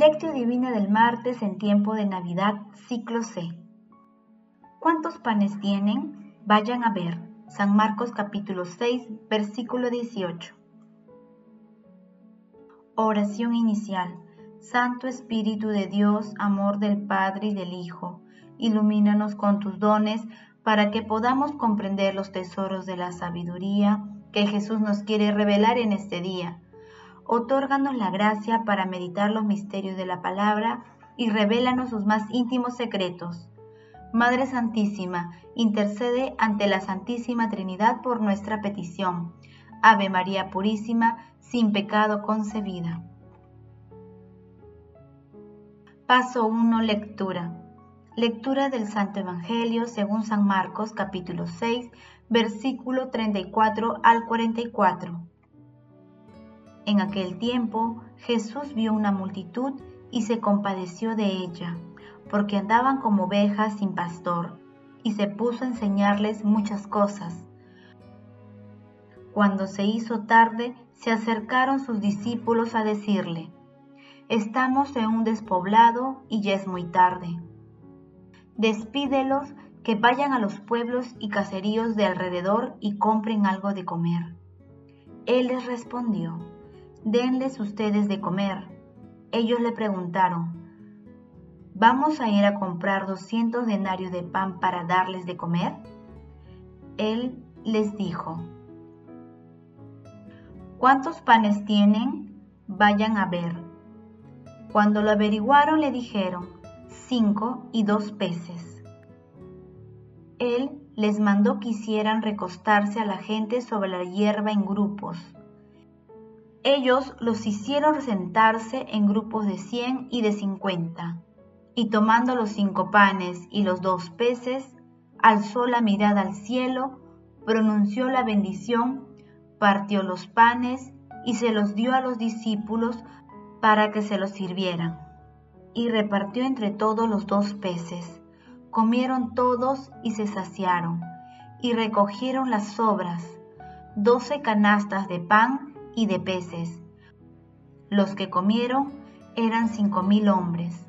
Lectio Divina del martes en tiempo de Navidad, ciclo C. ¿Cuántos panes tienen? Vayan a ver. San Marcos capítulo 6, versículo 18. Oración inicial. Santo Espíritu de Dios, amor del Padre y del Hijo, ilumínanos con tus dones para que podamos comprender los tesoros de la sabiduría que Jesús nos quiere revelar en este día otórganos la gracia para meditar los misterios de la palabra y revélanos sus más íntimos secretos. Madre Santísima, intercede ante la Santísima Trinidad por nuestra petición. Ave María Purísima, sin pecado concebida. Paso 1. Lectura. Lectura del Santo Evangelio según San Marcos capítulo 6, versículo 34 al 44. En aquel tiempo Jesús vio una multitud y se compadeció de ella, porque andaban como ovejas sin pastor, y se puso a enseñarles muchas cosas. Cuando se hizo tarde, se acercaron sus discípulos a decirle, Estamos en un despoblado y ya es muy tarde. Despídelos que vayan a los pueblos y caseríos de alrededor y compren algo de comer. Él les respondió, denles ustedes de comer. Ellos le preguntaron, ¿vamos a ir a comprar 200 denarios de pan para darles de comer? Él les dijo, ¿cuántos panes tienen? Vayan a ver. Cuando lo averiguaron le dijeron, cinco y dos peces. Él les mandó que hicieran recostarse a la gente sobre la hierba en grupos ellos los hicieron sentarse en grupos de cien y de cincuenta, y tomando los cinco panes y los dos peces, alzó la mirada al cielo, pronunció la bendición, partió los panes y se los dio a los discípulos para que se los sirvieran. Y repartió entre todos los dos peces. Comieron todos y se saciaron, y recogieron las sobras, doce canastas de pan y de peces. Los que comieron eran cinco mil hombres.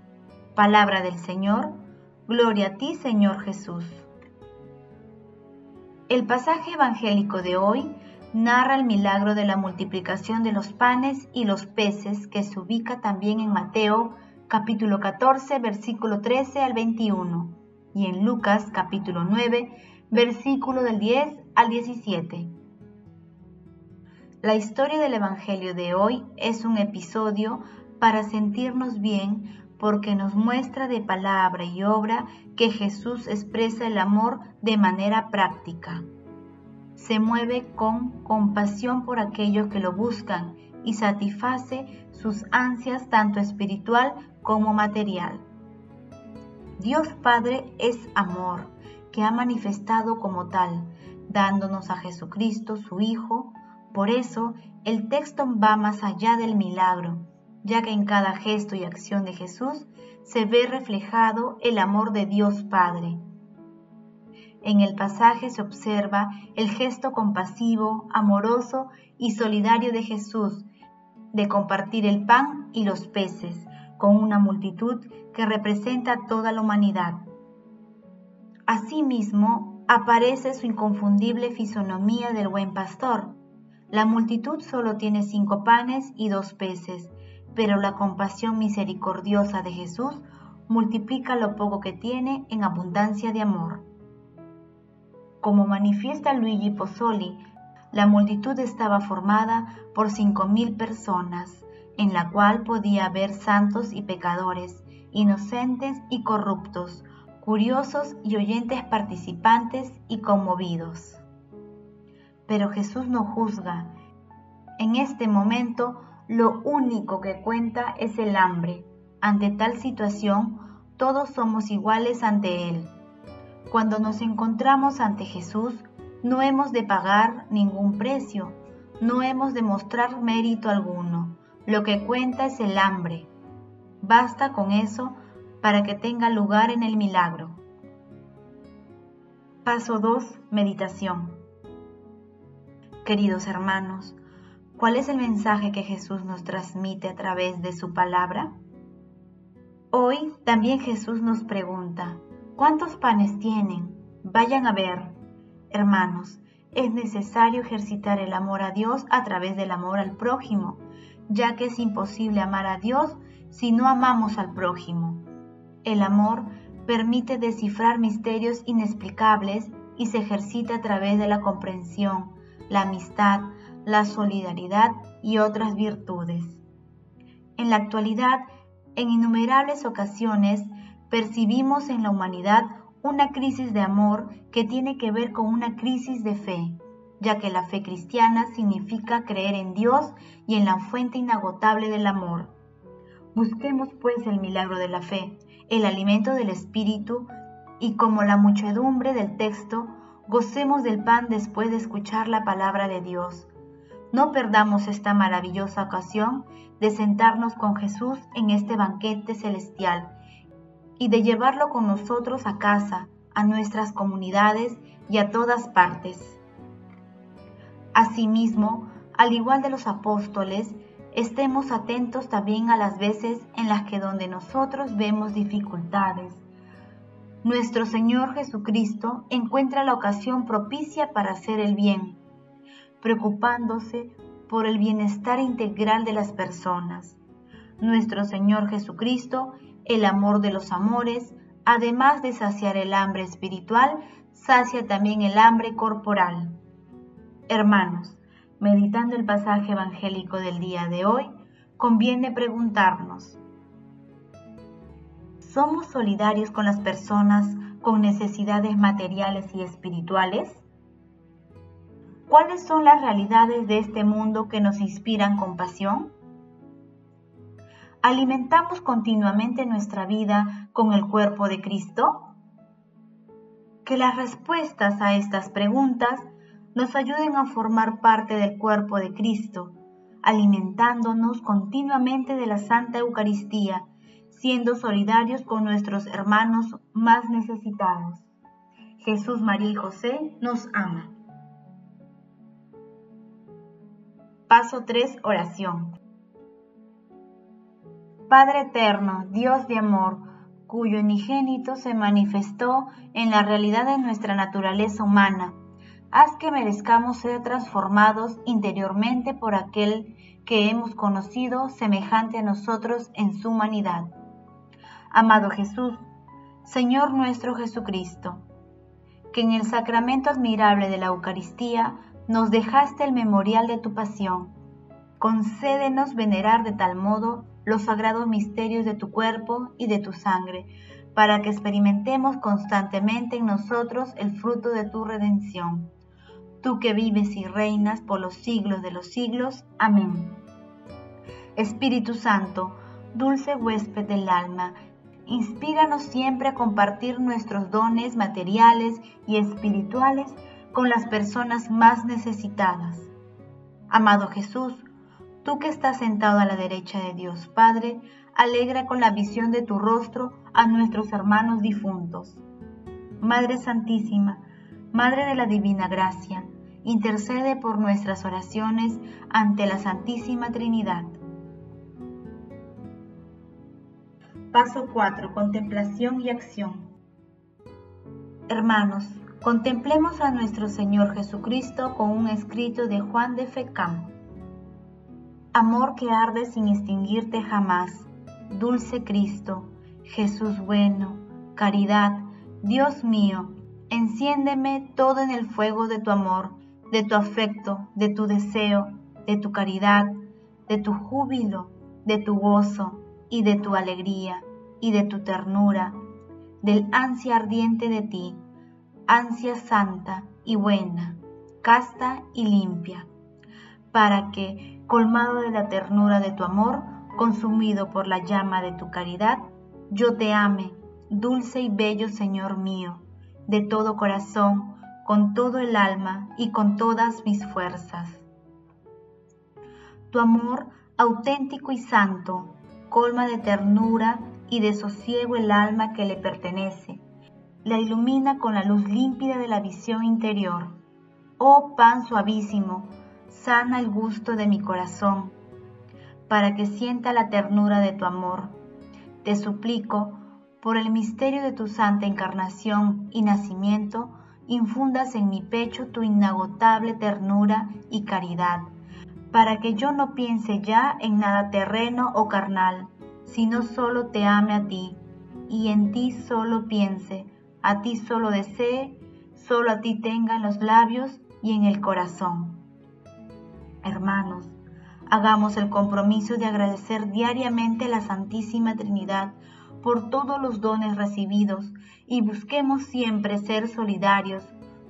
Palabra del Señor, gloria a ti Señor Jesús. El pasaje evangélico de hoy narra el milagro de la multiplicación de los panes y los peces que se ubica también en Mateo capítulo 14 versículo 13 al 21 y en Lucas capítulo 9 versículo del 10 al 17. La historia del Evangelio de hoy es un episodio para sentirnos bien porque nos muestra de palabra y obra que Jesús expresa el amor de manera práctica. Se mueve con compasión por aquellos que lo buscan y satisface sus ansias tanto espiritual como material. Dios Padre es amor, que ha manifestado como tal, dándonos a Jesucristo, su Hijo, por eso, el texto va más allá del milagro, ya que en cada gesto y acción de Jesús se ve reflejado el amor de Dios Padre. En el pasaje se observa el gesto compasivo, amoroso y solidario de Jesús de compartir el pan y los peces con una multitud que representa toda la humanidad. Asimismo, aparece su inconfundible fisonomía del buen pastor, la multitud solo tiene cinco panes y dos peces, pero la compasión misericordiosa de Jesús multiplica lo poco que tiene en abundancia de amor. Como manifiesta Luigi Pozzoli, la multitud estaba formada por cinco mil personas, en la cual podía haber santos y pecadores, inocentes y corruptos, curiosos y oyentes participantes y conmovidos pero Jesús no juzga. En este momento, lo único que cuenta es el hambre. Ante tal situación, todos somos iguales ante Él. Cuando nos encontramos ante Jesús, no hemos de pagar ningún precio, no hemos de mostrar mérito alguno. Lo que cuenta es el hambre. Basta con eso para que tenga lugar en el milagro. Paso 2. Meditación. Queridos hermanos, ¿cuál es el mensaje que Jesús nos transmite a través de su palabra? Hoy también Jesús nos pregunta, ¿cuántos panes tienen? Vayan a ver. Hermanos, es necesario ejercitar el amor a Dios a través del amor al prójimo, ya que es imposible amar a Dios si no amamos al prójimo. El amor permite descifrar misterios inexplicables y se ejercita a través de la comprensión, la amistad, la solidaridad y otras virtudes. En la actualidad, en innumerables ocasiones, percibimos en la humanidad una crisis de amor que tiene que ver con una crisis de fe, ya que la fe cristiana significa creer en Dios y en la fuente inagotable del amor. Busquemos pues el milagro de la fe, el alimento del Espíritu, y como la muchedumbre del texto, gocemos del pan después de escuchar la palabra de Dios. No perdamos esta maravillosa ocasión de sentarnos con Jesús en este banquete celestial y de llevarlo con nosotros a casa, a nuestras comunidades y a todas partes. Asimismo, al igual de los apóstoles, estemos atentos también a las veces en las que donde nosotros vemos dificultades. Nuestro Señor Jesucristo encuentra la ocasión propicia para hacer el bien, preocupándose por el bienestar integral de las personas. Nuestro Señor Jesucristo, el amor de los amores, además de saciar el hambre espiritual, sacia también el hambre corporal. Hermanos, meditando el pasaje evangélico del día de hoy, conviene preguntarnos, ¿somos solidarios con las personas con necesidades materiales y espirituales? ¿Cuáles son las realidades de este mundo que nos inspiran compasión? ¿Alimentamos continuamente nuestra vida con el cuerpo de Cristo? Que las respuestas a estas preguntas nos ayuden a formar parte del cuerpo de Cristo, alimentándonos continuamente de la Santa Eucaristía, siendo solidarios con nuestros hermanos más necesitados. Jesús, María y José nos ama. Paso 3. Oración. Padre eterno, Dios de amor, cuyo unigénito se manifestó en la realidad de nuestra naturaleza humana, haz que merezcamos ser transformados interiormente por aquel que hemos conocido semejante a nosotros en su humanidad. Amado Jesús, Señor nuestro Jesucristo, que en el sacramento admirable de la Eucaristía nos dejaste el memorial de tu pasión. Concédenos venerar de tal modo los sagrados misterios de tu cuerpo y de tu sangre, para que experimentemos constantemente en nosotros el fruto de tu redención tú que vives y reinas por los siglos de los siglos. Amén. Espíritu Santo, dulce huésped del alma, inspíranos siempre a compartir nuestros dones materiales y espirituales con las personas más necesitadas. Amado Jesús, tú que estás sentado a la derecha de Dios Padre, alegra con la visión de tu rostro a nuestros hermanos difuntos. Madre Santísima, Madre de la Divina Gracia, intercede por nuestras oraciones ante la Santísima Trinidad. Paso 4. Contemplación y acción. Hermanos, contemplemos a nuestro Señor Jesucristo con un escrito de Juan de Fecam. Amor que arde sin extinguirte jamás, dulce Cristo, Jesús bueno, caridad, Dios mío, Enciéndeme todo en el fuego de tu amor, de tu afecto, de tu deseo, de tu caridad, de tu júbilo, de tu gozo y de tu alegría y de tu ternura, del ansia ardiente de ti, ansia santa y buena, casta y limpia, para que, colmado de la ternura de tu amor, consumido por la llama de tu caridad, yo te ame, dulce y bello Señor mío, de todo corazón, con todo el alma y con todas mis fuerzas. Tu amor auténtico y santo colma de ternura y de sosiego el alma que le pertenece, la ilumina con la luz límpida de la visión interior. Oh pan suavísimo, sana el gusto de mi corazón, para que sienta la ternura de tu amor. te suplico, por el misterio de tu santa encarnación y nacimiento, infundas en mi pecho tu inagotable ternura y caridad, para que yo no piense ya en nada terreno o carnal, sino solo te ame a ti, y en ti solo piense, a ti solo desee, solo a ti tenga en los labios y en el corazón. Hermanos, hagamos el compromiso de agradecer diariamente a la Santísima Trinidad por todos los dones recibidos y busquemos siempre ser solidarios,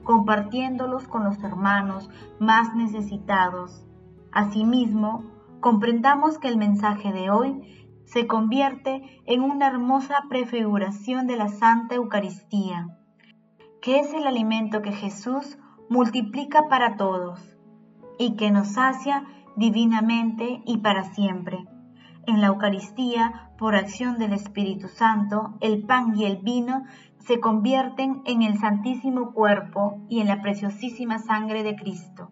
compartiéndolos con los hermanos más necesitados. Asimismo, comprendamos que el mensaje de hoy se convierte en una hermosa prefiguración de la Santa Eucaristía, que es el alimento que Jesús multiplica para todos y que nos sacia divinamente y para siempre. En la Eucaristía, por acción del Espíritu Santo, el pan y el vino se convierten en el santísimo cuerpo y en la preciosísima sangre de Cristo.